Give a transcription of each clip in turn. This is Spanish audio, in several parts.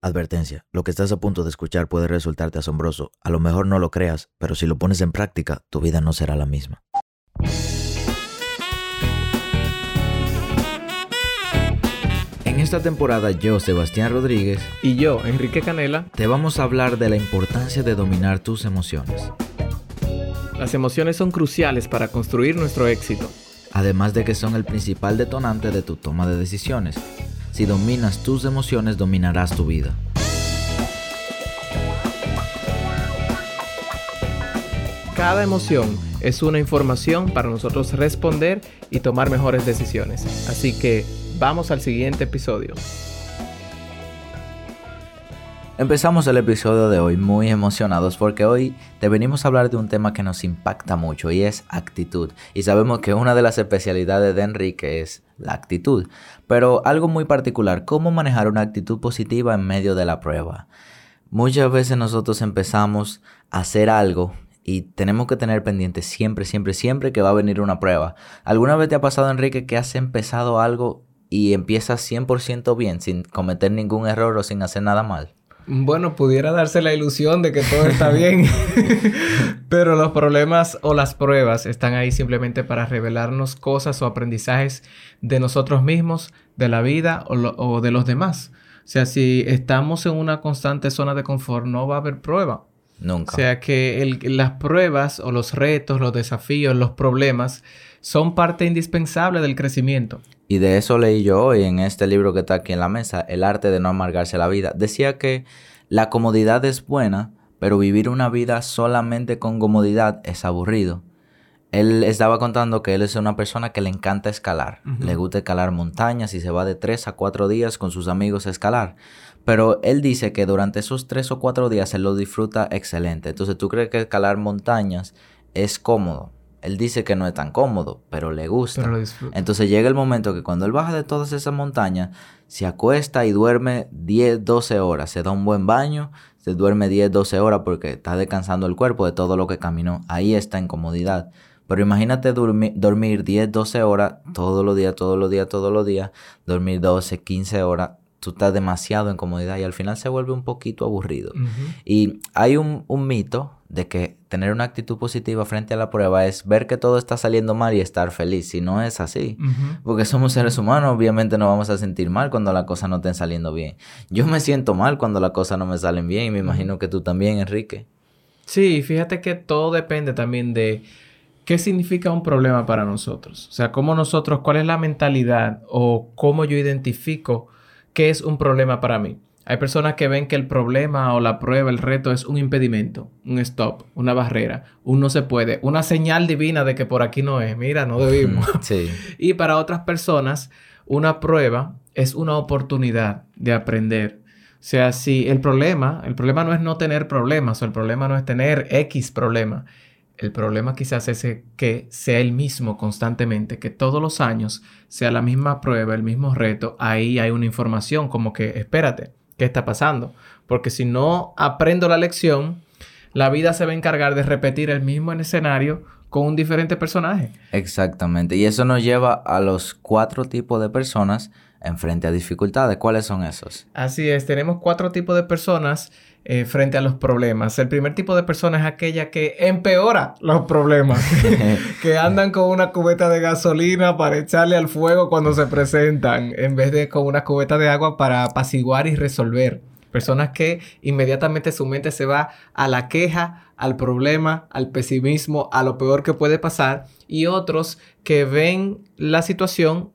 Advertencia, lo que estás a punto de escuchar puede resultarte asombroso. A lo mejor no lo creas, pero si lo pones en práctica, tu vida no será la misma. En esta temporada yo, Sebastián Rodríguez, Y yo, Enrique Canela, te vamos a hablar de la importancia de dominar tus emociones. las emociones son cruciales para construir nuestro éxito. Además de que son el principal detonante de tu toma de decisiones. Si dominas tus emociones, dominarás tu vida. Cada emoción es una información para nosotros responder y tomar mejores decisiones. Así que vamos al siguiente episodio. Empezamos el episodio de hoy muy emocionados porque hoy te venimos a hablar de un tema que nos impacta mucho y es actitud. Y sabemos que una de las especialidades de Enrique es la actitud. Pero algo muy particular, cómo manejar una actitud positiva en medio de la prueba. Muchas veces nosotros empezamos a hacer algo y tenemos que tener pendiente siempre, siempre, siempre que va a venir una prueba. ¿Alguna vez te ha pasado, Enrique, que has empezado algo y empiezas 100% bien, sin cometer ningún error o sin hacer nada mal? Bueno, pudiera darse la ilusión de que todo está bien, pero los problemas o las pruebas están ahí simplemente para revelarnos cosas o aprendizajes de nosotros mismos, de la vida o, lo- o de los demás. O sea, si estamos en una constante zona de confort, no va a haber prueba. Nunca. O sea que el- las pruebas o los retos, los desafíos, los problemas son parte indispensable del crecimiento. Y de eso leí yo hoy en este libro que está aquí en la mesa, El arte de no amargarse la vida. Decía que la comodidad es buena, pero vivir una vida solamente con comodidad es aburrido. Él estaba contando que él es una persona que le encanta escalar. Le gusta escalar montañas y se va de tres a cuatro días con sus amigos a escalar. Pero él dice que durante esos tres o cuatro días él lo disfruta excelente. Entonces, ¿tú crees que escalar montañas es cómodo? Él dice que no es tan cómodo, pero le gusta. Pero lo disfruto. Entonces llega el momento que cuando él baja de todas esas montañas, se acuesta y duerme 10, 12 horas. Se da un buen baño, se duerme 10, 12 horas porque está descansando el cuerpo de todo lo que caminó. Ahí está en comodidad. Pero imagínate dormi- dormir 10, 12 horas todos los días, todos los días, todos los días. Dormir 12, 15 horas. Tú estás demasiado en comodidad y al final se vuelve un poquito aburrido. Y hay un, un mito de que tener una actitud positiva frente a la prueba es ver que todo está saliendo mal y estar feliz. Si no es así. Porque somos seres humanos, obviamente nos vamos a sentir mal cuando las cosas no estén saliendo bien. Yo me siento mal cuando las cosas no me salen bien y me imagino que tú también, Enrique. Sí, fíjate que todo depende también de qué significa un problema para nosotros. O sea, cómo nosotros, cuál es la mentalidad o cómo yo identifico qué es un problema para mí. Hay personas que ven que el problema o la prueba, el reto es un impedimento, un stop, una barrera, un no se puede, una señal divina de que por aquí no es. Mira, no debimos. Sí, Y para otras personas, una prueba es una oportunidad de aprender. O sea, si el problema, el problema no es no tener problemas o el problema no es tener X problema. El problema quizás es que sea el mismo constantemente, que todos los años sea la misma prueba, el mismo reto. Ahí hay una información como que, espérate, ¿qué está pasando? Porque si no aprendo la lección, la vida se va a encargar de repetir el mismo escenario con un diferente personaje. exactamente. Y eso nos lleva a los cuatro tipos de personas en frente a dificultades. ¿Cuáles son esos? Así es, tenemos cuatro tipos de personas eh, frente a los problemas. El primer tipo de persona es aquella que empeora los problemas, que andan con una cubeta de gasolina para echarle al fuego cuando se presentan, en vez de con una cubeta de agua para apaciguar y resolver. Personas que inmediatamente su mente se va a la queja, al problema, al pesimismo, a lo peor que puede pasar. Y otros que ven la situación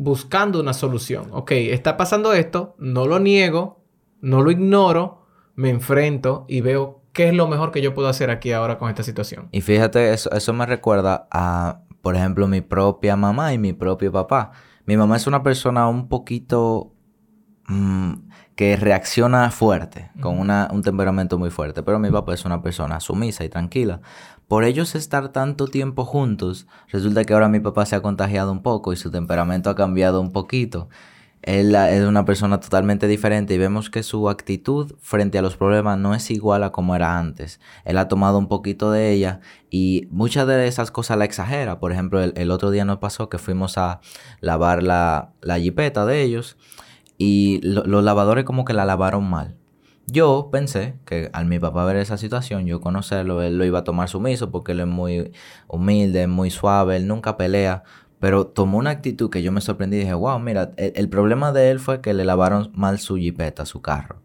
buscando una solución. Ok, está pasando esto, no lo niego, no lo ignoro, me enfrento y veo qué es lo mejor que yo puedo hacer aquí ahora con esta situación. Y fíjate, eso, eso me recuerda a, por ejemplo, mi propia mamá y mi propio papá. Mi mamá es una persona un poquito mm, que reacciona fuerte, con una- un temperamento muy fuerte, pero mi papá es una persona sumisa y tranquila. Por ellos estar tanto tiempo juntos, resulta que ahora mi papá se ha contagiado un poco y su temperamento ha cambiado un poquito. Él ah, es una persona totalmente diferente y vemos que su actitud frente a los problemas no es igual a como era antes. Él ha tomado un poquito de ella y muchas de esas cosas la exagera. Por ejemplo, el, el otro día nos pasó que fuimos a lavar la, la jipeta de ellos y los lavadores como que la lavaron mal. Yo pensé que al mi papá ver esa situación, yo conocerlo, él lo iba a tomar sumiso porque él es muy humilde, muy suave, él nunca pelea. Pero tomó una actitud que yo me sorprendí y dije, wow, mira, el, problema de él fue que le lavaron mal su jipeta, su carro.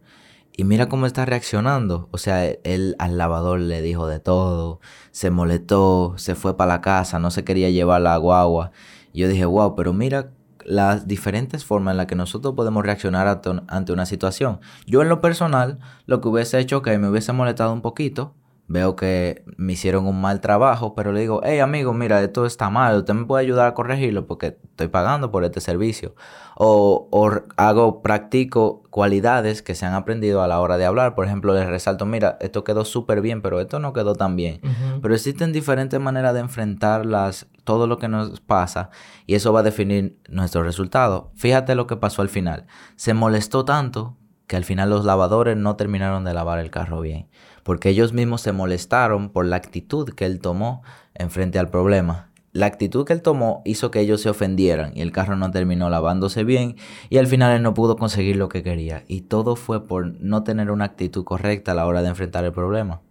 Y mira cómo está reaccionando. O sea, él al lavador le dijo de todo, se molestó, se fue para la casa, no se quería llevar la guagua. Y yo dije, wow, pero mira las diferentes formas en las que nosotros podemos reaccionar ante una situación. Yo en lo personal, lo que hubiese hecho que me hubiese molestado un poquito, veo que me hicieron un mal trabajo, pero le digo, hey amigo, mira, esto está mal, usted me puede ayudar a corregirlo porque estoy pagando por este servicio. O, o, hago, practico cualidades que se han aprendido a la hora de hablar. Por ejemplo, les resalto, mira, esto quedó súper bien, pero esto no quedó tan bien. Pero existen diferentes maneras de enfrentar las, todo lo que nos pasa y eso va a definir nuestro resultado. Fíjate lo que pasó al final. Se molestó tanto que al final los lavadores no terminaron de lavar el carro bien porque ellos mismos se molestaron por la actitud que él tomó en frente al problema. La actitud que él tomó hizo que ellos se ofendieran y el carro no terminó lavándose bien y al final él no pudo conseguir lo que quería. Y todo fue por no tener una actitud correcta a la hora de enfrentar el problema.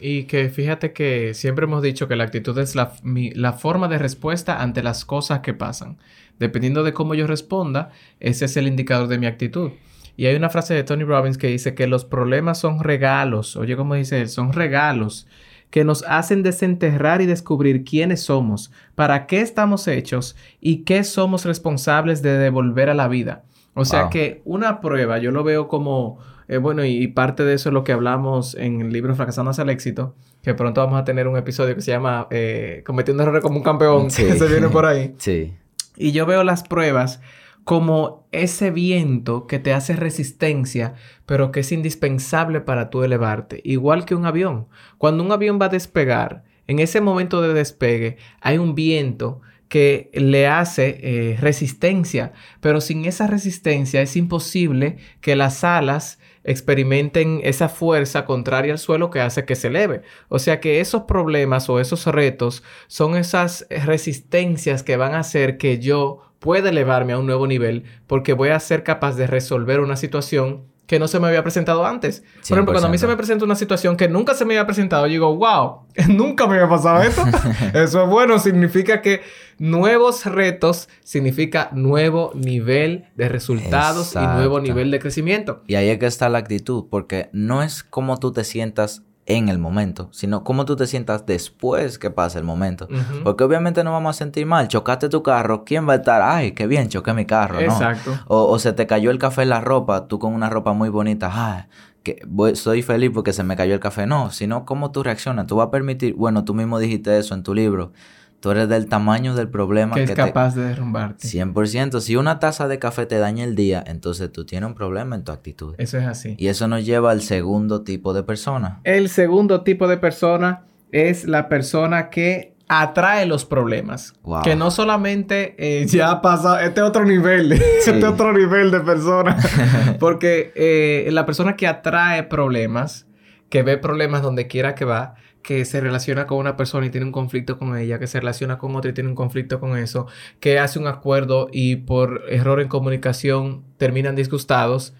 Y que fíjate que siempre hemos dicho que la actitud es la, la forma de respuesta ante las cosas que pasan. Dependiendo de cómo yo responda, ese es el indicador de mi actitud. Y hay una frase de Tony Robbins que dice que los problemas son regalos, oye como dice él, son regalos que nos hacen desenterrar y descubrir quiénes somos, para qué estamos hechos y qué somos responsables de devolver a la vida. O sea que una prueba, yo lo veo como, eh, bueno, y, parte de eso es lo que hablamos en el libro Fracasando hacia el éxito, que pronto vamos a tener un episodio que se llama eh, Cometiendo errores como un campeón, que se viene por ahí. Sí. Y yo veo las pruebas como ese viento que te hace resistencia, pero que es indispensable para tú elevarte, igual que un avión. Cuando un avión va a despegar, en ese momento de despegue hay un viento que le hace eh, resistencia, pero sin esa resistencia es imposible que las alas experimenten esa fuerza contraria al suelo que hace que se eleve. O sea que esos problemas o esos retos son esas resistencias que van a hacer que yo puede elevarme a un nuevo nivel porque voy a ser capaz de resolver una situación que no se me había presentado antes. Por ejemplo, cuando a mí se me presenta una situación que nunca se me había presentado, yo digo, wow, nunca me había pasado esto. Eso es bueno, significa que nuevos retos significa nuevo nivel de resultados y nuevo nivel de crecimiento. Y ahí es que está la actitud, porque no es como tú te sientas en el momento, sino cómo tú te sientas después que pase el momento. Porque obviamente no vamos a sentir mal. Chocaste tu carro, ¿quién va a estar? Ay, qué bien, choqué mi carro, Exacto. O, se te cayó el café en la ropa, tú con una ropa muy bonita, ay, que voy, soy feliz porque se me cayó el café. No, sino cómo tú reaccionas. Tú vas a permitir, bueno, tú mismo dijiste eso en tu libro tú eres del tamaño del problema que es capaz de derrumbarte. 100%. Si una taza de café te daña el día, entonces tú tienes un problema en tu actitud. Eso es así. Y eso nos lleva al segundo tipo de persona. El segundo tipo de persona es la persona que atrae los problemas. Que no solamente eh, ya pasa este otro nivel, este otro nivel de persona. Porque eh, la persona que atrae problemas, que ve problemas donde quiera que va, que se relaciona con una persona y tiene un conflicto con ella, que se relaciona con otra y tiene un conflicto con eso, que hace un acuerdo y por error en comunicación terminan disgustados,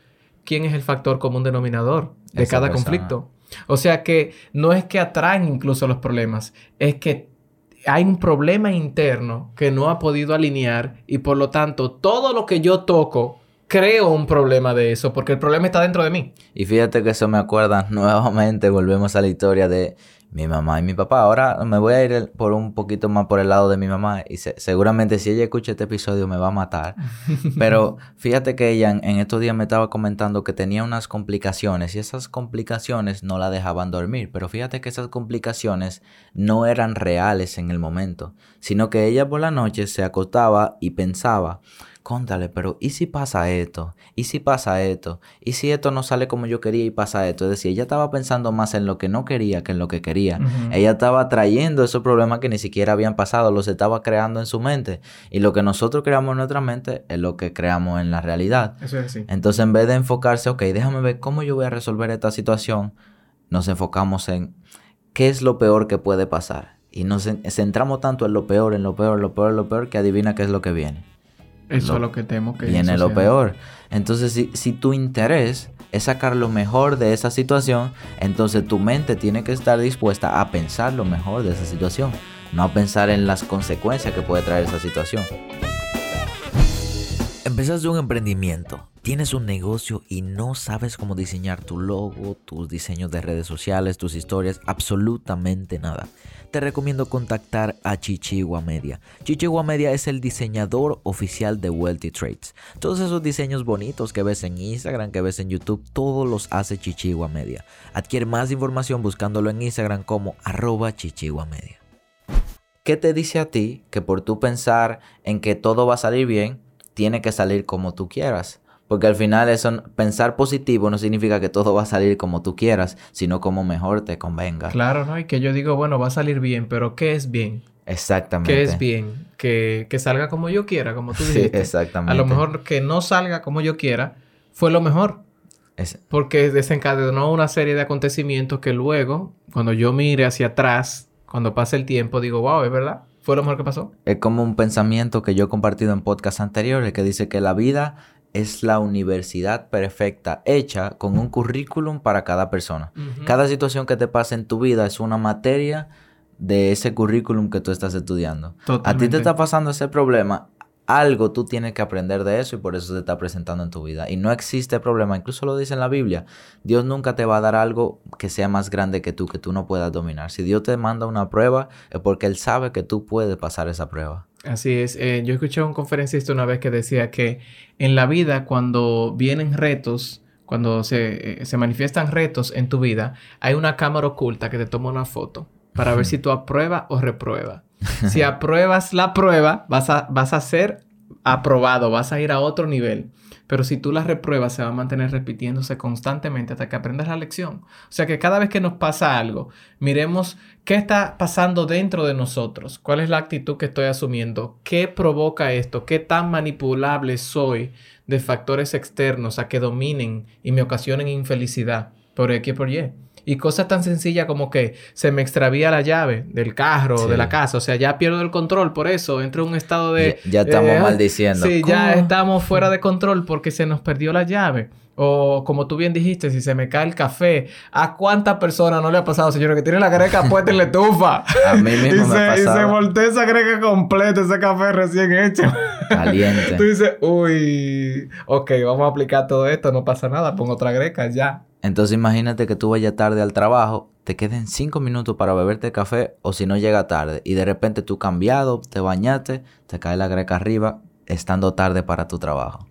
¿quién es el factor común denominador de cada conflicto? O sea que no es que atraen incluso los problemas, es que hay un problema interno que no ha podido alinear y por lo tanto todo lo que yo toco creo un problema de eso, porque el problema está dentro de mí. Y fíjate que eso me acuerda nuevamente, volvemos a la historia de mi mamá y mi papá. Ahora me voy a ir por un poquito más por el lado de mi mamá y seguramente si ella escucha este episodio me va a matar. Pero fíjate que ella en, estos días me estaba comentando que tenía unas complicaciones y esas complicaciones no la dejaban dormir. Pero fíjate que esas complicaciones no eran reales en el momento, sino que ella por la noche se acostaba y pensaba, Cóntale, pero ¿y si pasa esto? ¿Y si pasa esto? ¿Y si esto no sale como yo quería y pasa esto? Es decir, ella estaba pensando más en lo que no quería que en lo que quería. Ella estaba trayendo esos problemas que ni siquiera habían pasado, los estaba creando en su mente. Y lo que nosotros creamos en nuestra mente es lo que creamos en la realidad. Eso es así. Entonces, en vez de enfocarse, ok, déjame ver cómo yo voy a resolver esta situación, nos enfocamos en qué es lo peor que puede pasar. Y nos centramos tanto en lo peor, en lo peor, en lo peor, en lo peor, que adivina qué es lo que viene Eso es lo que temo que viene lo peor. Entonces, si, si tu interés es sacar lo mejor de esa situación, entonces tu mente tiene que estar dispuesta a pensar lo mejor de esa situación, no a pensar en las consecuencias que puede traer esa situación. Empezaste un emprendimiento, tienes un negocio y no sabes cómo diseñar tu logo, tus diseños de redes sociales, tus historias, absolutamente nada. Te recomiendo contactar a Chichigua Media. Chichigua Media es el diseñador oficial de Wealthy Trades. Todos esos diseños bonitos que ves en Instagram, que ves en YouTube, todos los hace Chichigua Media. Adquiere más información buscándolo en Instagram como arroba Chichigua Media. ¿Qué te dice a ti que por tú pensar en que todo va a salir bien, tiene que salir como tú quieras. Porque al final eso, pensar positivo no significa que todo va a salir como tú quieras, sino como mejor te convenga. Claro, ¿no? Y que yo digo, bueno, va a salir bien, pero ¿qué es bien? Exactamente. ¿Qué es bien? Que, salga como yo quiera, como tú dijiste. Sí, exactamente. A lo mejor que no salga como yo quiera fue lo mejor. Porque desencadenó una serie de acontecimientos que luego, cuando yo mire hacia atrás, cuando pase el tiempo, digo, wow, es verdad. ¿Fue lo mejor que pasó? Es como un pensamiento que yo he compartido en podcasts anteriores que dice que la vida es la universidad perfecta hecha con un currículum para cada persona. Cada situación que te pasa en tu vida es una materia de ese currículum que tú estás estudiando. A ti te está pasando ese problema, algo tú tienes que aprender de eso y por eso se está presentando en tu vida. Y no existe problema, incluso lo dice en la Biblia, Dios nunca te va a dar algo que sea más grande que tú, que tú no puedas dominar. Si Dios te manda una prueba es porque Él sabe que tú puedes pasar esa prueba. Así es. Eh, yo escuché a un conferencista una vez que decía que en la vida cuando vienen retos, cuando se, eh, se manifiestan retos en tu vida, hay una cámara oculta que te toma una foto para ver si tú apruebas o repruebas. Si apruebas la prueba, vas a, vas a ser aprobado, vas a ir a otro nivel. Pero si tú la repruebas, se va a mantener repitiéndose constantemente hasta que aprendas la lección. O sea que cada vez que nos pasa algo, miremos qué está pasando dentro de nosotros, cuál es la actitud que estoy asumiendo, qué provoca esto, qué tan manipulable soy de factores externos a que dominen y me ocasionen infelicidad por X por Y. Y cosas tan sencillas como que se me extravía la llave del carro, o de la casa. O sea, ya pierdo el control por eso. Entro en un estado de... Ya, estamos eh, maldiciendo. Sí, ya estamos fuera de control porque se nos perdió la llave. O como tú bien dijiste, si se me cae el café, ¿a cuántas personas no le ha pasado, señor, que tiene la greca puesta en la estufa? A mí mismo me ha pasado. Y se voltea esa greca completa, ese café recién hecho. Caliente. tú dices, uy, ok, vamos a aplicar todo esto, no pasa nada, pongo otra greca, ya. Entonces imagínate que tú vayas tarde al trabajo, te queden cinco minutos para beberte café o si no llega tarde y de repente tú cambiado, te bañaste, te cae la greca arriba estando tarde para tu trabajo.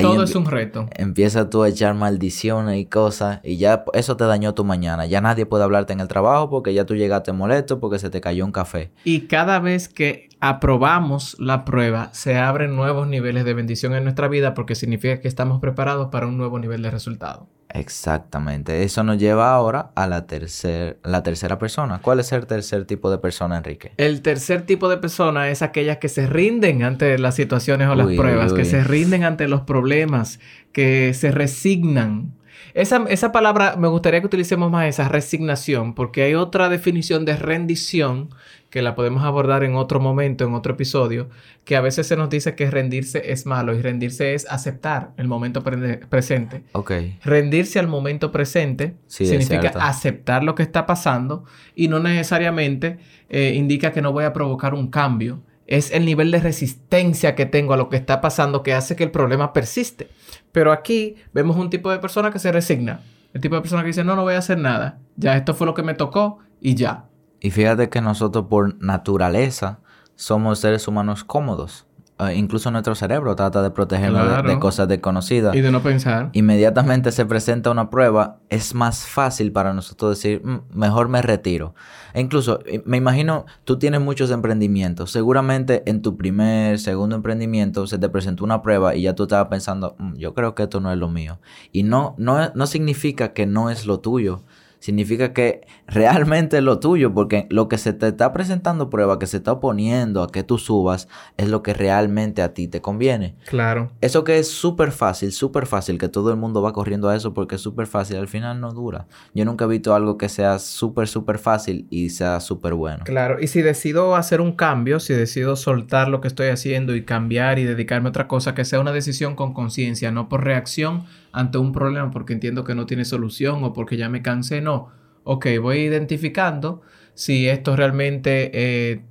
Todo es un reto. Empieza tú a echar maldiciones y cosas y ya eso te dañó tu mañana. Ya nadie puede hablarte en el trabajo porque ya tú llegaste molesto porque se te cayó un café. Y cada vez que aprobamos la prueba, se abren nuevos niveles de bendición en nuestra vida porque significa que estamos preparados para un nuevo nivel de resultado. Exactamente. Eso nos lleva ahora a la, tercer, la tercera persona. ¿Cuál es el tercer tipo de persona, Enrique? El tercer tipo de persona es aquellas que se rinden ante las situaciones o las pruebas, que se rinden ante los problemas, que se resignan. Esa, esa palabra me gustaría que utilicemos más esa resignación, porque hay otra definición de rendición que la podemos abordar en otro momento, en otro episodio, que a veces se nos dice que rendirse es malo y rendirse es aceptar el momento presente. Ok. Rendirse al momento presente significa aceptar lo que está pasando y no necesariamente eh, indica que no voy a provocar un cambio. Es el nivel de resistencia que tengo a lo que está pasando que hace que el problema persiste. Pero aquí vemos un tipo de persona que se resigna. El tipo de persona que dice, no, no voy a hacer nada. Ya esto fue lo que me tocó y ya. Y fíjate que nosotros por naturaleza somos seres humanos cómodos. Eh, incluso nuestro cerebro trata de protegernos de, cosas desconocidas. Y de no pensar. Inmediatamente se presenta una prueba, es más fácil para nosotros decir, mm, mejor me retiro. E incluso, me imagino, tú tienes muchos emprendimientos. Seguramente en tu primer, segundo emprendimiento se te presentó una prueba y ya tú estabas pensando, mm, yo creo que esto no es lo mío. Y no, no, no significa que no es lo tuyo significa que realmente es lo tuyo, porque lo que se te está presentando prueba, que se está oponiendo a que tú subas, es lo que realmente a ti te conviene. Claro. Eso que es súper fácil, súper fácil, que todo el mundo va corriendo a eso porque es súper fácil, al final no dura. Yo nunca he visto algo que sea súper, súper fácil y sea súper bueno. Claro, y si decido hacer un cambio, si decido soltar lo que estoy haciendo y cambiar y dedicarme a otra cosa, que sea una decisión con conciencia, no por reacción ante un problema porque entiendo que no tiene solución o porque ya me cansé, no. Ok, voy identificando si esto realmente eh,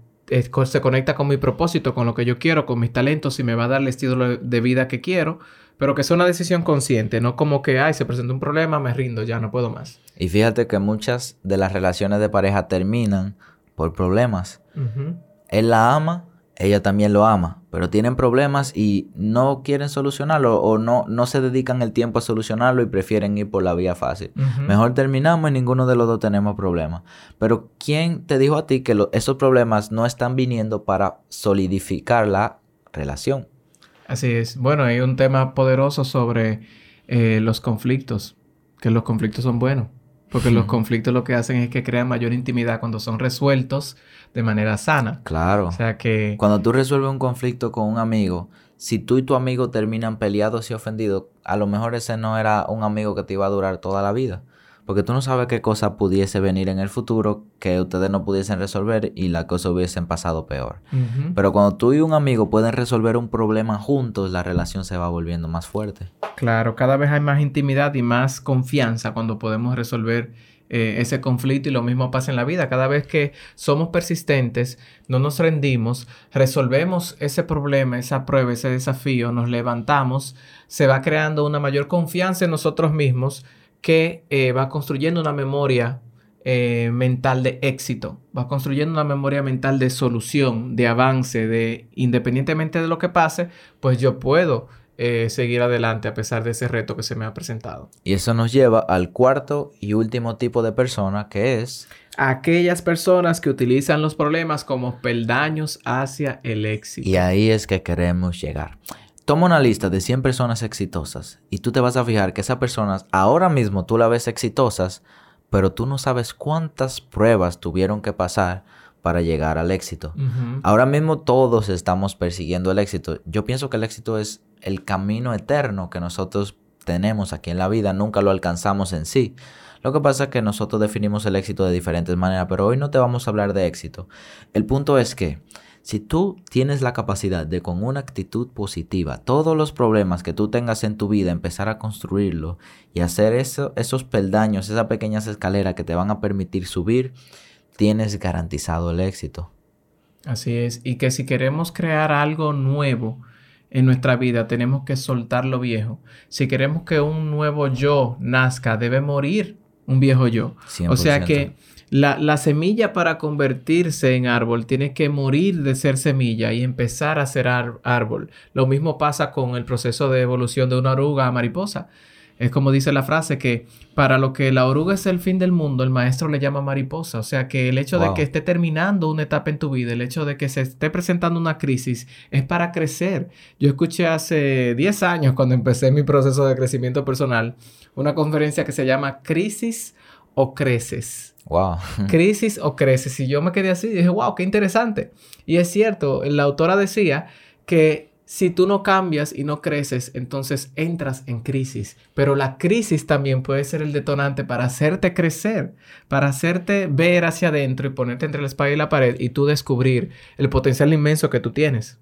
se conecta con mi propósito, con lo que yo quiero, con mis talentos, si me va a dar el estilo de vida que quiero, pero que sea una decisión consciente, no como que, ay, se presenta un problema, me rindo, ya no puedo más. Y fíjate que muchas de las relaciones de pareja terminan por problemas. Él la ama, ella también lo ama, pero tienen problemas y no quieren solucionarlo o no, no se dedican el tiempo a solucionarlo y prefieren ir por la vía fácil. Mejor terminamos y ninguno de los dos tenemos problemas. Pero ¿quién te dijo a ti que esos problemas no están viniendo para solidificar la relación? Así es. Bueno, hay un tema poderoso sobre eh, los conflictos, que los conflictos son buenos. Porque los conflictos lo que hacen es que crean mayor intimidad cuando son resueltos de manera sana. Claro. O sea que... Cuando tú resuelves un conflicto con un amigo, si tú y tu amigo terminan peleados y ofendidos, a lo mejor ese no era un amigo que te iba a durar toda la vida. Porque tú no sabes qué cosa pudiese venir en el futuro que ustedes no pudiesen resolver y las cosas hubiesen pasado peor. Pero cuando tú y un amigo pueden resolver un problema juntos, la relación se va volviendo más fuerte. Claro, cada vez hay más intimidad y más confianza cuando podemos resolver eh, ese conflicto y lo mismo pasa en la vida. Cada vez que somos persistentes, no nos rendimos, resolvemos ese problema, esa prueba, ese desafío, nos levantamos, se va creando una mayor confianza en nosotros mismos que eh, va construyendo una memoria eh, mental de éxito, va construyendo una memoria mental de solución, de avance, de independientemente de lo que pase, pues yo puedo eh, seguir adelante a pesar de ese reto que se me ha presentado. Y eso nos lleva al cuarto y último tipo de persona que es... Aquellas personas que utilizan los problemas como peldaños hacia el éxito. Y ahí es que queremos llegar. Toma una lista de 100 personas exitosas y tú te vas a fijar que esas personas ahora mismo tú la ves exitosas, pero tú no sabes cuántas pruebas tuvieron que pasar para llegar al éxito. Ahora mismo todos estamos persiguiendo el éxito. Yo pienso que el éxito es el camino eterno que nosotros tenemos aquí en la vida, nunca lo alcanzamos en sí. Lo que pasa es que nosotros definimos el éxito de diferentes maneras, pero hoy no te vamos a hablar de éxito. El punto es que si tú tienes la capacidad de con una actitud positiva, todos los problemas que tú tengas en tu vida, empezar a construirlo y hacer eso, esos peldaños, esas pequeñas escaleras que te van a permitir subir, tienes garantizado el éxito. Así es, y que si queremos crear algo nuevo en nuestra vida, tenemos que soltar lo viejo. Si queremos que un nuevo yo nazca, debe morir un viejo yo. O sea que la, semilla para convertirse en árbol tiene que morir de ser semilla y empezar a ser árbol. Lo mismo pasa con el proceso de evolución de una oruga a mariposa. Es como dice la frase que para lo que la oruga es el fin del mundo, el maestro le llama mariposa. O sea que el hecho de que esté terminando una etapa en tu vida, el hecho de que se esté presentando una crisis, es para crecer. Yo escuché hace 10 años, cuando empecé mi proceso de crecimiento personal, una conferencia que se llama Crisis o Creces. Wow. Crisis o creces. Y yo me quedé así y dije, wow, qué interesante. Y es cierto, la autora decía que si tú no cambias y no creces, entonces entras en crisis. Pero la crisis también puede ser el detonante para hacerte crecer, para hacerte ver hacia adentro y ponerte entre la espalda y la pared y tú descubrir el potencial inmenso que tú tienes.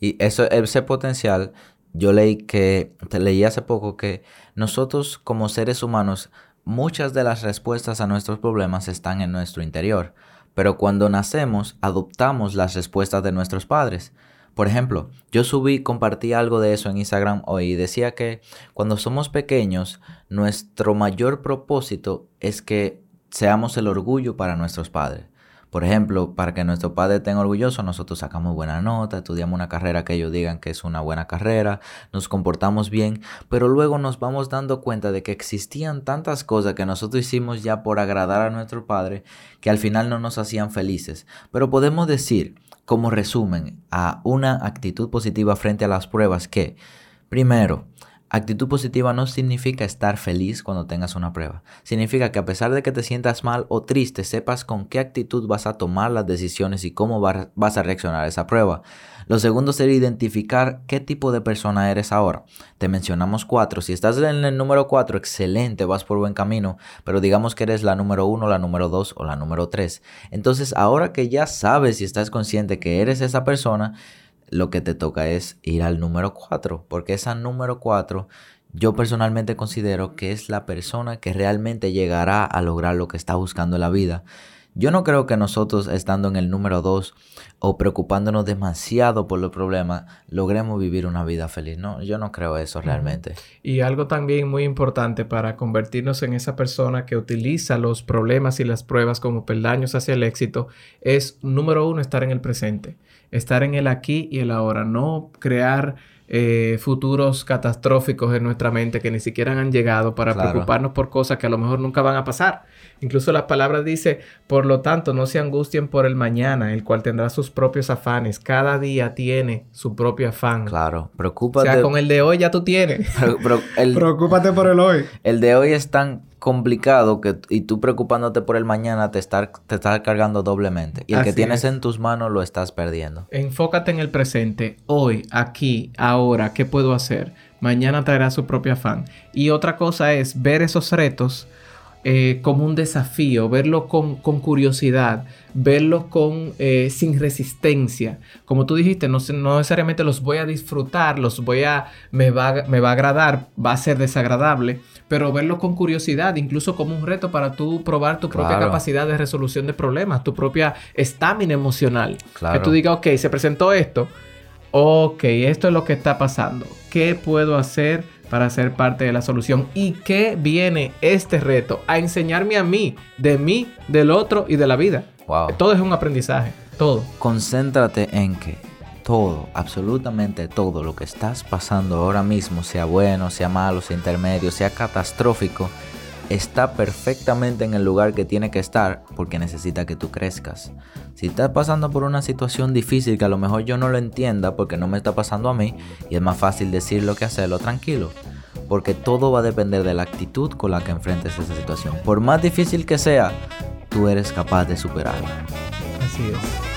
Y eso, ese potencial, yo leí que, te leí hace poco que nosotros como seres humanos Muchas de las respuestas a nuestros problemas están en nuestro interior, pero cuando nacemos adoptamos las respuestas de nuestros padres. Por ejemplo, yo subí, compartí algo de eso en Instagram hoy y decía que cuando somos pequeños, nuestro mayor propósito es que seamos el orgullo para nuestros padres. Por ejemplo, para que nuestro padre estén orgulloso, nosotros sacamos buena nota, estudiamos una carrera que ellos digan que es una buena carrera, nos comportamos bien, pero luego nos vamos dando cuenta de que existían tantas cosas que nosotros hicimos ya por agradar a nuestro padre que al final no nos hacían felices. Pero podemos decir, como resumen, a una actitud positiva frente a las pruebas que, primero, Actitud positiva no significa estar feliz cuando tengas una prueba. Significa que a pesar de que te sientas mal o triste, sepas con qué actitud vas a tomar las decisiones y cómo vas a reaccionar a esa prueba. Lo segundo sería identificar qué tipo de persona eres ahora. Te mencionamos cuatro. Si estás en el número cuatro, excelente, vas por buen camino. Pero digamos que eres la número uno, la número dos o la número tres. Entonces, ahora que ya sabes y estás consciente que eres esa persona, lo que te toca es ir al número 4, porque esa número 4 yo personalmente considero que es la persona que realmente llegará a lograr lo que está buscando en la vida. Yo no creo que nosotros estando en el número 2 o preocupándonos demasiado por los problemas logremos vivir una vida feliz. No, yo no creo eso realmente. Y algo también muy importante para convertirnos en esa persona que utiliza los problemas y las pruebas como peldaños hacia el éxito es, número uno, estar en el presente estar en el aquí y el ahora, no crear eh, futuros catastróficos en nuestra mente que ni siquiera han llegado para preocuparnos por cosas que a lo mejor nunca van a pasar. Incluso la palabra dice, por lo tanto, no se angustien por el mañana, el cual tendrá sus propios afanes. Cada día tiene su propio afán. Claro, preocúpate. O sea, con el de hoy ya tú tienes. Preocúpate por el hoy. El de hoy es tan complicado que y tú preocupándote por el mañana te estás te está cargando doblemente y el que tienes en tus manos lo estás perdiendo. Enfócate en el presente, hoy, aquí, ahora, ¿qué puedo hacer? Mañana traerá su propio afán. Y otra cosa es ver esos retos eh, como un desafío, verlo con, curiosidad, verlo con, eh, sin resistencia. Como tú dijiste, no, no, necesariamente los voy a disfrutar, los voy a, me va, me va a agradar, va a ser desagradable, pero verlo con curiosidad, incluso como un reto para tú probar tu propia capacidad de resolución de problemas, tu propia estamina emocional. Que tú digas, ok, se presentó esto, ok, esto es lo que está pasando, ¿qué puedo hacer? Para ser parte de la solución. ¿Y qué viene este reto? A enseñarme a mí, de mí, del otro y de la vida. Todo es un aprendizaje, todo. Concéntrate en que todo, absolutamente todo lo que estás pasando ahora mismo, sea bueno, sea malo, sea intermedio, sea catastrófico, está perfectamente en el lugar que tiene que estar porque necesita que tú crezcas. Si estás pasando por una situación difícil que a lo mejor yo no lo entienda porque no me está pasando a mí y es más fácil decirlo que hacerlo tranquilo. Porque todo va a depender de la actitud con la que enfrentes esa situación. Por más difícil que sea, tú eres capaz de superarla. Así es.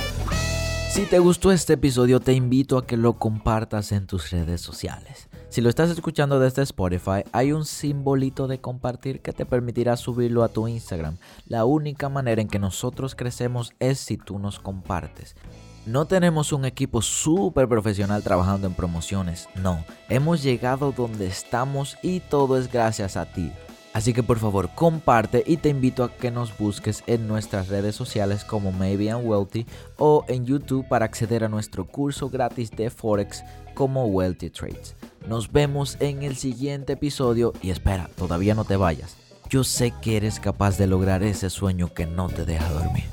Si te gustó este episodio, te invito a que lo compartas en tus redes sociales. Si lo estás escuchando desde Spotify, hay un simbolito de compartir que te permitirá subirlo a tu Instagram. La única manera en que nosotros crecemos es si tú nos compartes. No tenemos un equipo súper profesional trabajando en promociones, no. Hemos llegado donde estamos y todo es gracias a ti. Así que por favor comparte y te invito a que nos busques en nuestras redes sociales como Maybe I'm Wealthy o en YouTube para acceder a nuestro curso gratis de Forex como Wealthy Trades. Nos vemos en el siguiente episodio y espera, todavía no te vayas. Yo sé que eres capaz de lograr ese sueño que no te deja dormir.